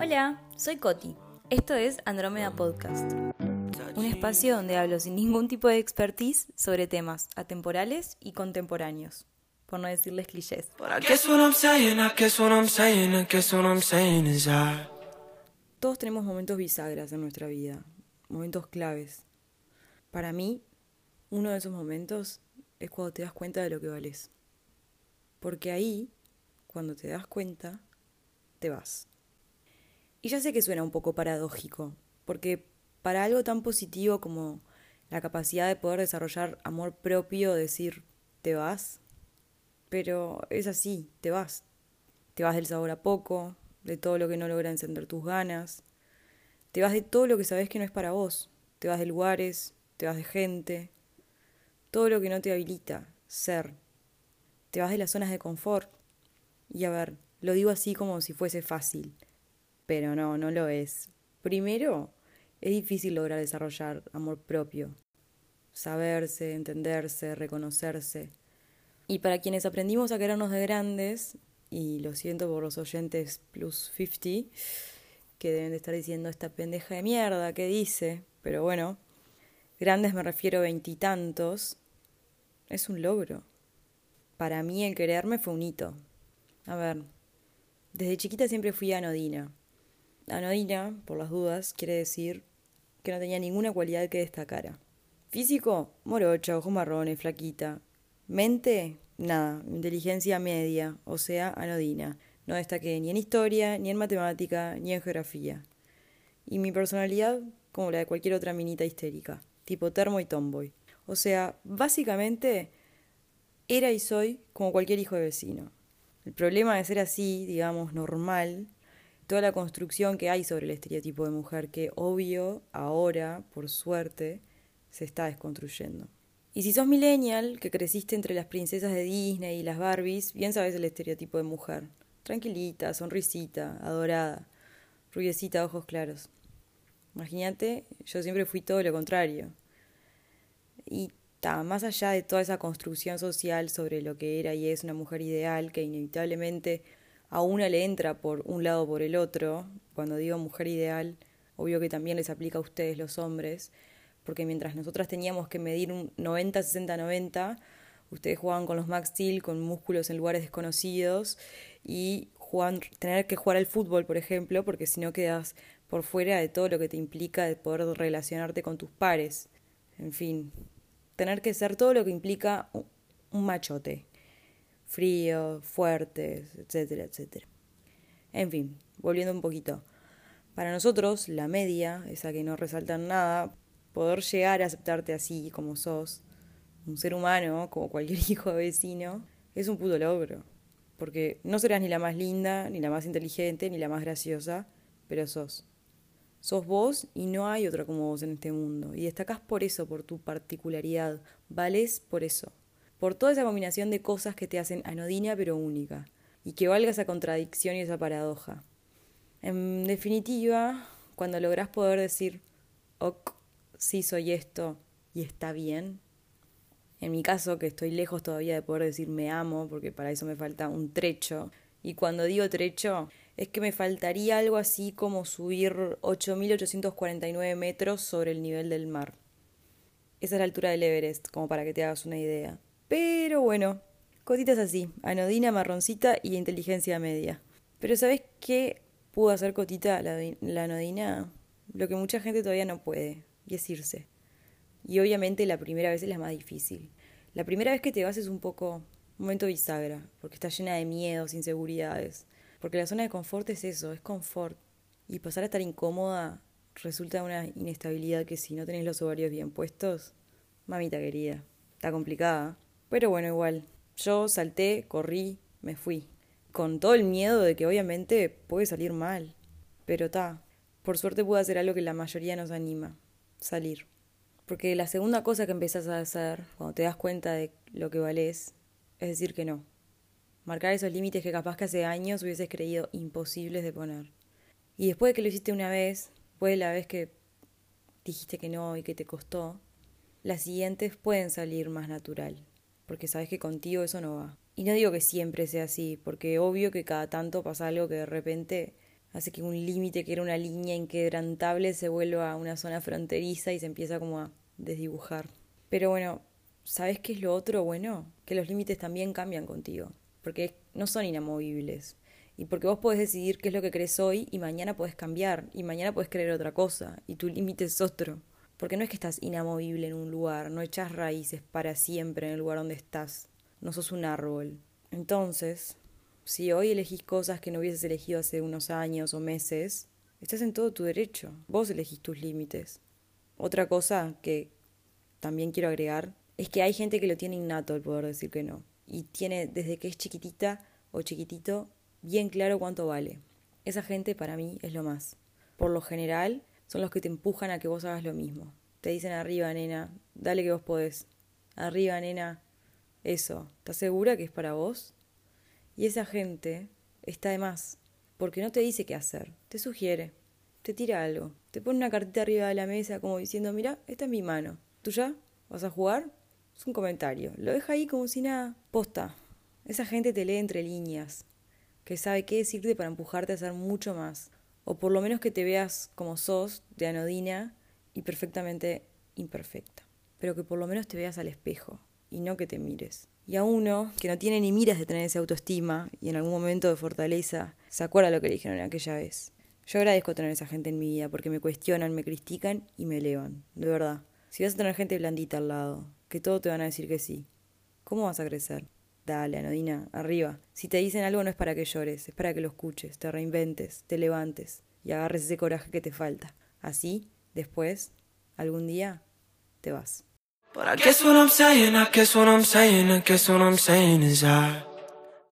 Hola, soy Coti. Esto es Andrómeda Podcast, un espacio donde hablo sin ningún tipo de expertise sobre temas atemporales y contemporáneos, por no decirles clichés. Todos tenemos momentos bisagras en nuestra vida, momentos claves. Para mí, uno de esos momentos es cuando te das cuenta de lo que vales. Porque ahí, cuando te das cuenta, te vas. Y ya sé que suena un poco paradójico, porque para algo tan positivo como la capacidad de poder desarrollar amor propio, decir, te vas, pero es así, te vas. Te vas del sabor a poco, de todo lo que no logra encender tus ganas, te vas de todo lo que sabes que no es para vos, te vas de lugares, te vas de gente, todo lo que no te habilita ser, te vas de las zonas de confort. Y a ver, lo digo así como si fuese fácil, pero no, no lo es. Primero, es difícil lograr desarrollar amor propio, saberse, entenderse, reconocerse. Y para quienes aprendimos a querernos de grandes, y lo siento por los oyentes plus 50, que deben de estar diciendo esta pendeja de mierda que dice, pero bueno, grandes me refiero a veintitantos, es un logro. Para mí el quererme fue un hito. A ver, desde chiquita siempre fui anodina. Anodina, por las dudas, quiere decir que no tenía ninguna cualidad que destacara. Físico, morocha, ojos marrones, flaquita. Mente, nada, inteligencia media, o sea, anodina. No destaqué ni en historia, ni en matemática, ni en geografía. Y mi personalidad, como la de cualquier otra minita histérica, tipo termo y tomboy. O sea, básicamente era y soy como cualquier hijo de vecino. El problema de ser así, digamos, normal, toda la construcción que hay sobre el estereotipo de mujer, que obvio, ahora, por suerte, se está desconstruyendo. Y si sos millennial, que creciste entre las princesas de Disney y las Barbies, bien sabes el estereotipo de mujer. Tranquilita, sonrisita, adorada, rubiecita, ojos claros. Imagínate, yo siempre fui todo lo contrario. Y más allá de toda esa construcción social sobre lo que era y es una mujer ideal, que inevitablemente a una le entra por un lado o por el otro, cuando digo mujer ideal, obvio que también les aplica a ustedes los hombres, porque mientras nosotras teníamos que medir un 90, 60, 90, ustedes jugaban con los Max Steel, con músculos en lugares desconocidos y tener que jugar al fútbol, por ejemplo, porque si no quedas por fuera de todo lo que te implica de poder relacionarte con tus pares. En fin, tener que ser todo lo que implica un machote. Frío, fuertes, etcétera, etcétera. En fin, volviendo un poquito. Para nosotros, la media, esa que no resalta nada, poder llegar a aceptarte así como sos, un ser humano, como cualquier hijo de vecino, es un puto logro. Porque no serás ni la más linda, ni la más inteligente, ni la más graciosa, pero sos. Sos vos y no hay otra como vos en este mundo. Y destacás por eso, por tu particularidad. Vales por eso. Por toda esa combinación de cosas que te hacen anodina pero única. Y que valga esa contradicción y esa paradoja. En definitiva, cuando lográs poder decir, ok, sí soy esto y está bien. En mi caso, que estoy lejos todavía de poder decir me amo, porque para eso me falta un trecho. Y cuando digo trecho, es que me faltaría algo así como subir 8.849 metros sobre el nivel del mar. Esa es la altura del Everest, como para que te hagas una idea. Pero bueno, cositas así, anodina, marroncita y inteligencia media. Pero ¿sabes qué pudo hacer Cotita la, la anodina? Lo que mucha gente todavía no puede, y es irse. Y obviamente la primera vez es la más difícil. La primera vez que te vas es un poco un momento bisagra, porque está llena de miedos, inseguridades. Porque la zona de confort es eso, es confort. Y pasar a estar incómoda resulta una inestabilidad que si no tenés los ovarios bien puestos, mamita querida, está complicada. Pero bueno, igual, yo salté, corrí, me fui. Con todo el miedo de que obviamente puede salir mal. Pero ta, por suerte pude hacer algo que la mayoría nos anima, salir. Porque la segunda cosa que empezás a hacer cuando te das cuenta de lo que valés es decir que no. Marcar esos límites que capaz que hace años hubieses creído imposibles de poner. Y después de que lo hiciste una vez, después de la vez que dijiste que no y que te costó, las siguientes pueden salir más natural, porque sabes que contigo eso no va. Y no digo que siempre sea así, porque obvio que cada tanto pasa algo que de repente hace que un límite que era una línea inquebrantable se vuelva una zona fronteriza y se empieza como a desdibujar. Pero bueno, ¿sabes qué es lo otro bueno? Que los límites también cambian contigo, porque no son inamovibles. Y porque vos podés decidir qué es lo que crees hoy y mañana podés cambiar, y mañana podés creer otra cosa, y tu límite es otro. Porque no es que estás inamovible en un lugar, no echas raíces para siempre en el lugar donde estás no sos un árbol. Entonces, si hoy elegís cosas que no hubieses elegido hace unos años o meses, estás en todo tu derecho. Vos elegís tus límites. Otra cosa que también quiero agregar es que hay gente que lo tiene innato el poder decir que no. Y tiene desde que es chiquitita o chiquitito bien claro cuánto vale. Esa gente para mí es lo más. Por lo general son los que te empujan a que vos hagas lo mismo. Te dicen arriba, nena, dale que vos podés. Arriba, nena, eso, ¿estás segura que es para vos? Y esa gente está de más, porque no te dice qué hacer, te sugiere, te tira algo, te pone una cartita arriba de la mesa como diciendo, mira, esta es mi mano, ¿tú ya? ¿Vas a jugar? Es un comentario, lo deja ahí como si nada, posta. Esa gente te lee entre líneas, que sabe qué decirte para empujarte a hacer mucho más, o por lo menos que te veas como sos, de anodina y perfectamente imperfecta, pero que por lo menos te veas al espejo, y no que te mires. Y a uno que no tiene ni miras de tener esa autoestima y en algún momento de fortaleza se acuerda lo que le dijeron aquella vez. Yo agradezco tener esa gente en mi vida porque me cuestionan, me critican y me elevan, de verdad. Si vas a tener gente blandita al lado, que todo te van a decir que sí, ¿cómo vas a crecer? Dale, Anodina, arriba. Si te dicen algo no es para que llores, es para que lo escuches, te reinventes, te levantes y agarres ese coraje que te falta. Así, después, algún día, te vas.